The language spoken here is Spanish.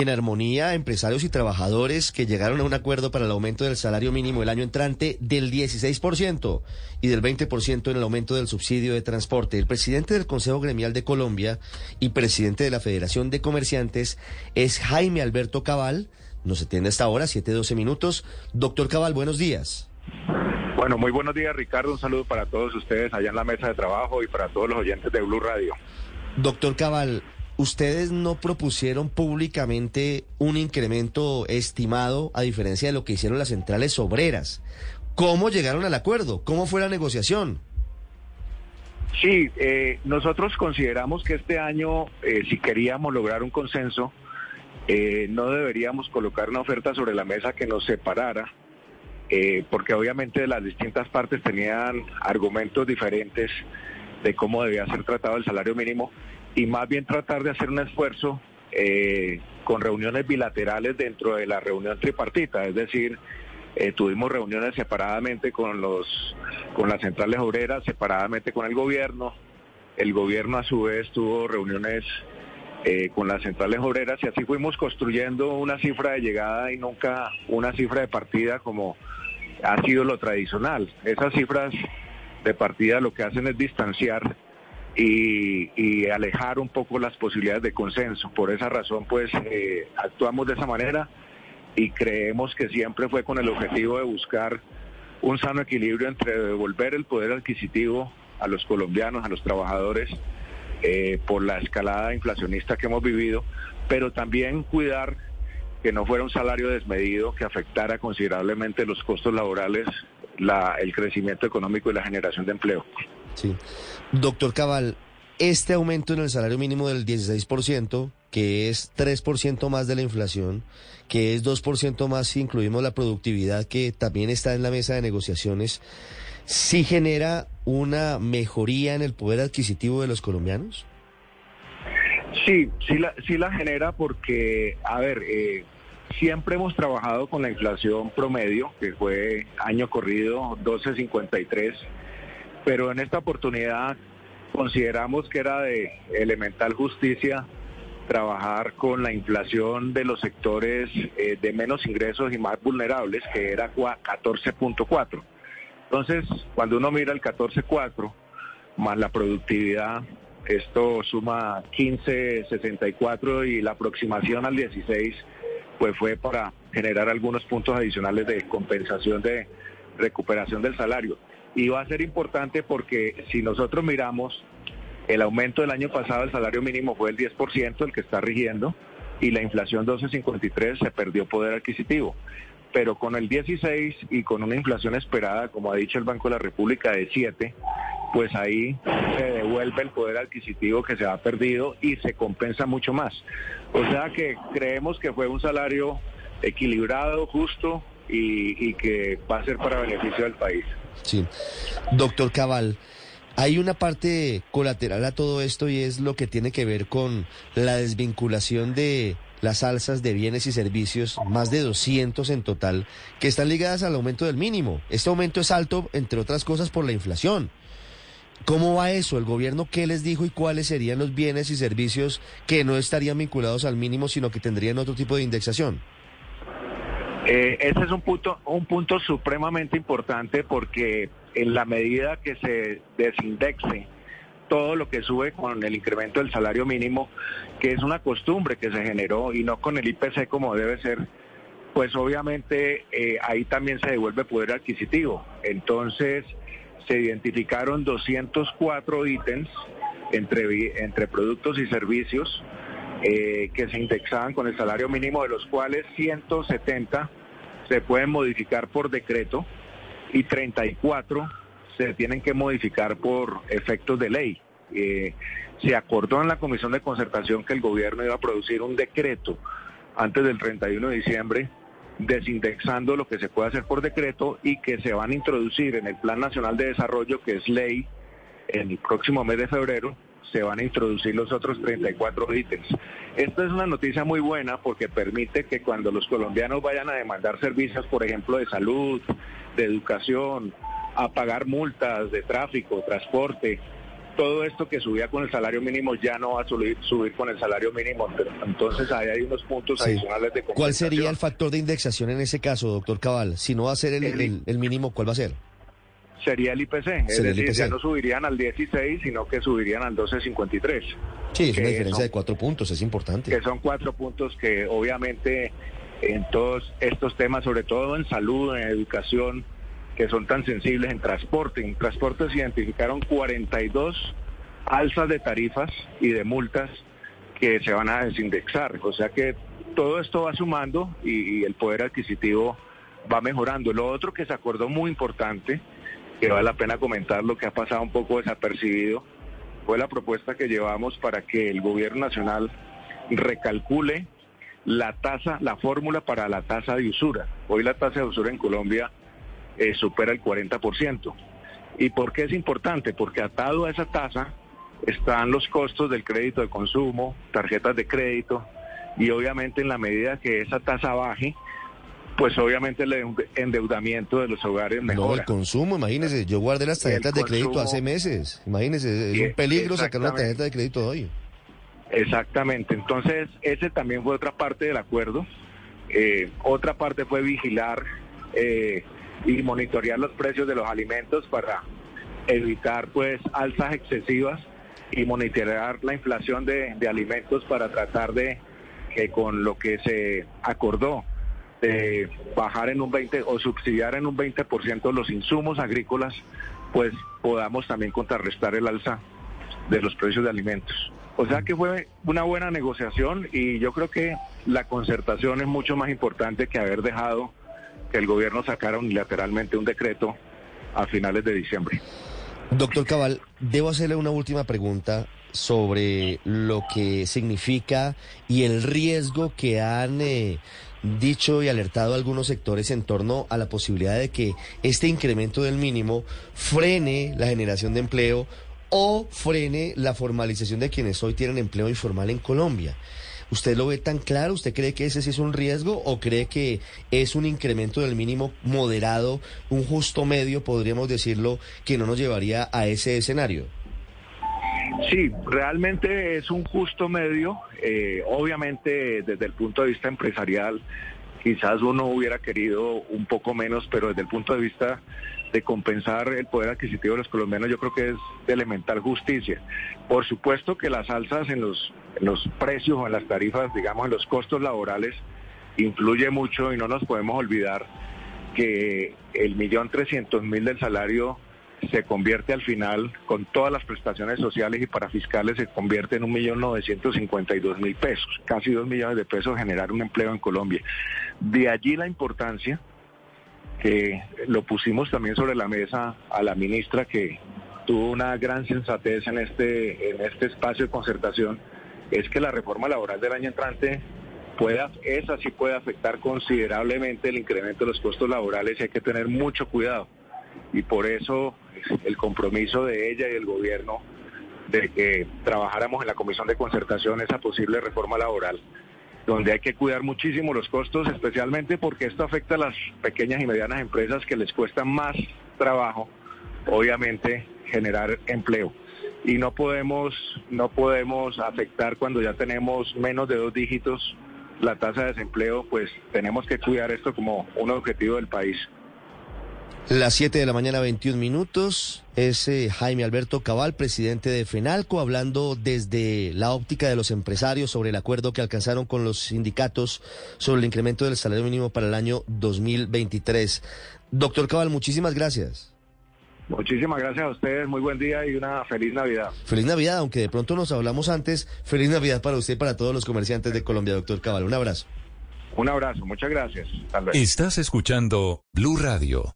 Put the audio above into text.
en armonía empresarios y trabajadores que llegaron a un acuerdo para el aumento del salario mínimo el año entrante del 16% y del 20% en el aumento del subsidio de transporte. El presidente del Consejo Gremial de Colombia y presidente de la Federación de Comerciantes es Jaime Alberto Cabal. Nos atiende hasta ahora, 7-12 minutos. Doctor Cabal, buenos días. Bueno, muy buenos días, Ricardo. Un saludo para todos ustedes allá en la mesa de trabajo y para todos los oyentes de Blue Radio. Doctor Cabal, ustedes no propusieron públicamente un incremento estimado a diferencia de lo que hicieron las centrales obreras. ¿Cómo llegaron al acuerdo? ¿Cómo fue la negociación? Sí, eh, nosotros consideramos que este año, eh, si queríamos lograr un consenso, eh, no deberíamos colocar una oferta sobre la mesa que nos separara, porque obviamente las distintas partes tenían argumentos diferentes de cómo debía ser tratado el salario mínimo y más bien tratar de hacer un esfuerzo eh, con reuniones bilaterales dentro de la reunión tripartita, es decir, eh, tuvimos reuniones separadamente con los con las centrales obreras, separadamente con el gobierno, el gobierno a su vez tuvo reuniones eh, con las centrales obreras y así fuimos construyendo una cifra de llegada y nunca una cifra de partida como ha sido lo tradicional. Esas cifras de partida lo que hacen es distanciar y, alejar un poco las posibilidades de consenso. Por esa razón, pues eh, actuamos de esa manera y creemos que siempre fue con el objetivo de buscar un sano equilibrio entre devolver el poder adquisitivo a los colombianos, a los trabajadores, eh, por la escalada inflacionista que hemos vivido, pero también cuidar que no fuera un salario desmedido que afectara considerablemente los costos laborales, la, el crecimiento económico y la generación de empleo. Sí. Doctor Cabal, este aumento en el salario mínimo del 16%, que es 3% más de la inflación, que es 2% más si incluimos la productividad que también está en la mesa de negociaciones, ¿sí genera una mejoría en el poder adquisitivo de los colombianos? Sí, sí la, sí la genera porque, a ver, eh, siempre hemos trabajado con la inflación promedio, que fue año corrido 1253 pero en esta oportunidad consideramos que era de elemental justicia trabajar con la inflación de los sectores eh, de menos ingresos y más vulnerables, que era 14.4. Entonces, cuando uno mira el 14.4 más la productividad, esto suma 15.64 y la aproximación al 16, pues fue para generar algunos puntos adicionales de compensación de recuperación del salario. Y va a ser importante porque si nosotros miramos, el aumento del año pasado del salario mínimo fue el 10%, el que está rigiendo, y la inflación 12.53 se perdió poder adquisitivo. Pero con el 16 y con una inflación esperada, como ha dicho el Banco de la República, de 7, pues ahí se devuelve el poder adquisitivo que se ha perdido y se compensa mucho más. O sea que creemos que fue un salario equilibrado, justo y, y que va a ser para beneficio del país. Sí. Doctor Cabal, hay una parte colateral a todo esto y es lo que tiene que ver con la desvinculación de las alzas de bienes y servicios, más de 200 en total, que están ligadas al aumento del mínimo. Este aumento es alto, entre otras cosas, por la inflación. ¿Cómo va eso? ¿El gobierno qué les dijo y cuáles serían los bienes y servicios que no estarían vinculados al mínimo, sino que tendrían otro tipo de indexación? Eh, ese es un punto, un punto supremamente importante porque en la medida que se desindexe todo lo que sube con el incremento del salario mínimo, que es una costumbre que se generó y no con el IPC como debe ser, pues obviamente eh, ahí también se devuelve poder adquisitivo. Entonces se identificaron 204 ítems entre, entre productos y servicios eh, que se indexaban con el salario mínimo, de los cuales 170 se pueden modificar por decreto y 34 se tienen que modificar por efectos de ley. Eh, se acordó en la Comisión de Concertación que el gobierno iba a producir un decreto antes del 31 de diciembre desindexando lo que se puede hacer por decreto y que se van a introducir en el Plan Nacional de Desarrollo, que es ley, en el próximo mes de febrero, se van a introducir los otros 34 ítems. Esta es una noticia muy buena porque permite que cuando los colombianos vayan a demandar servicios, por ejemplo, de salud, de educación, a pagar multas de tráfico, transporte, todo esto que subía con el salario mínimo ya no va a subir, subir con el salario mínimo. Pero entonces ahí hay unos puntos adicionales de ¿Cuál sería el factor de indexación en ese caso, doctor Cabal? Si no va a ser el, el, mínimo, ¿cuál va a ser? Sería el IPC, es decir, ya no subirían al 16, sino que subirían al 12.53. Sí, es una diferencia de cuatro puntos, es importante. Que son cuatro puntos que obviamente en todos estos temas, sobre todo en salud, en educación, que son tan sensibles en transporte. En transporte se identificaron 42 alzas de tarifas y de multas que se van a desindexar. O sea que todo esto va sumando y, el poder adquisitivo va mejorando. Lo otro que se acordó muy importante, que vale la pena comentar, lo que ha pasado un poco desapercibido, fue la propuesta que llevamos para que el gobierno nacional recalcule la tasa, la fórmula para la tasa de usura. Hoy la tasa de usura en Colombia eh, supera el 40%. ¿Y por qué es importante? Porque atado a esa tasa están los costos del crédito de consumo, tarjetas de crédito, y obviamente en la medida que esa tasa baje, pues obviamente el endeudamiento de los hogares mejora. No, el consumo, imagínese, yo guardé las tarjetas de crédito hace meses, imagínese, es un peligro sacar una tarjeta de crédito hoy. Exactamente, entonces ese también fue otra parte del acuerdo. Eh, otra parte fue vigilar eh, y monitorear los precios de los alimentos para evitar pues alzas excesivas y monitorear la inflación de, alimentos para tratar de que con lo que se acordó de bajar en un 20 o subsidiar en un 20% los insumos agrícolas, pues podamos también contrarrestar el alza de los precios de alimentos. O sea que fue una buena negociación y yo creo que la concertación es mucho más importante que haber dejado que el gobierno sacara unilateralmente un decreto a finales de diciembre. Doctor Cabal, debo hacerle una última pregunta sobre lo que significa y el riesgo que han eh, dicho y alertado algunos sectores en torno a la posibilidad de que este incremento del mínimo frene la generación de empleo o frene la formalización de quienes hoy tienen empleo informal en Colombia. ¿Usted lo ve tan claro? ¿Usted cree que ese sí es un riesgo o cree que es un incremento del mínimo moderado, un justo medio, podríamos decirlo, que no nos llevaría a ese escenario? Sí, realmente es un justo medio. Eh, obviamente desde el punto de vista empresarial, quizás uno hubiera querido un poco menos, pero desde el punto de vista de compensar el poder adquisitivo de los colombianos, yo creo que es de elemental justicia. Por supuesto que las alzas en los, los precios o en las tarifas, digamos, en los costos laborales, influye mucho y no nos podemos olvidar que el millón trescientos mil del salario se convierte al final, con todas las prestaciones sociales y parafiscales, se convierte en un millón novecientos cincuenta y dos mil pesos, casi dos millones de pesos generar un empleo en Colombia. De allí la importancia que lo pusimos también sobre la mesa a la ministra que tuvo una gran sensatez en este, en este espacio de concertación, es que la reforma laboral del año entrante pueda, esa sí puede afectar considerablemente el incremento de los costos laborales y hay que tener mucho cuidado. Y por eso el compromiso de ella y del gobierno de que trabajáramos en la comisión de concertación esa posible reforma laboral donde hay que cuidar muchísimo los costos, especialmente porque esto afecta a las pequeñas y medianas empresas que les cuesta más trabajo, obviamente, generar empleo. Y no podemos, no podemos afectar cuando ya tenemos menos de dos dígitos la tasa de desempleo, pues tenemos que cuidar esto como un objetivo del país. Las 7 de la mañana, 21 minutos. Es eh, Jaime Alberto Cabal, presidente de FENALCO, hablando desde la óptica de los empresarios sobre el acuerdo que alcanzaron con los sindicatos sobre el incremento del salario mínimo para el año 2023. Doctor Cabal, muchísimas gracias. Muchísimas gracias a ustedes, muy buen día y una feliz Navidad. Feliz Navidad, aunque de pronto nos hablamos antes. Feliz Navidad para usted y para todos los comerciantes de Colombia, doctor Cabal. Un abrazo. Un abrazo, muchas gracias. Estás escuchando Blue Radio.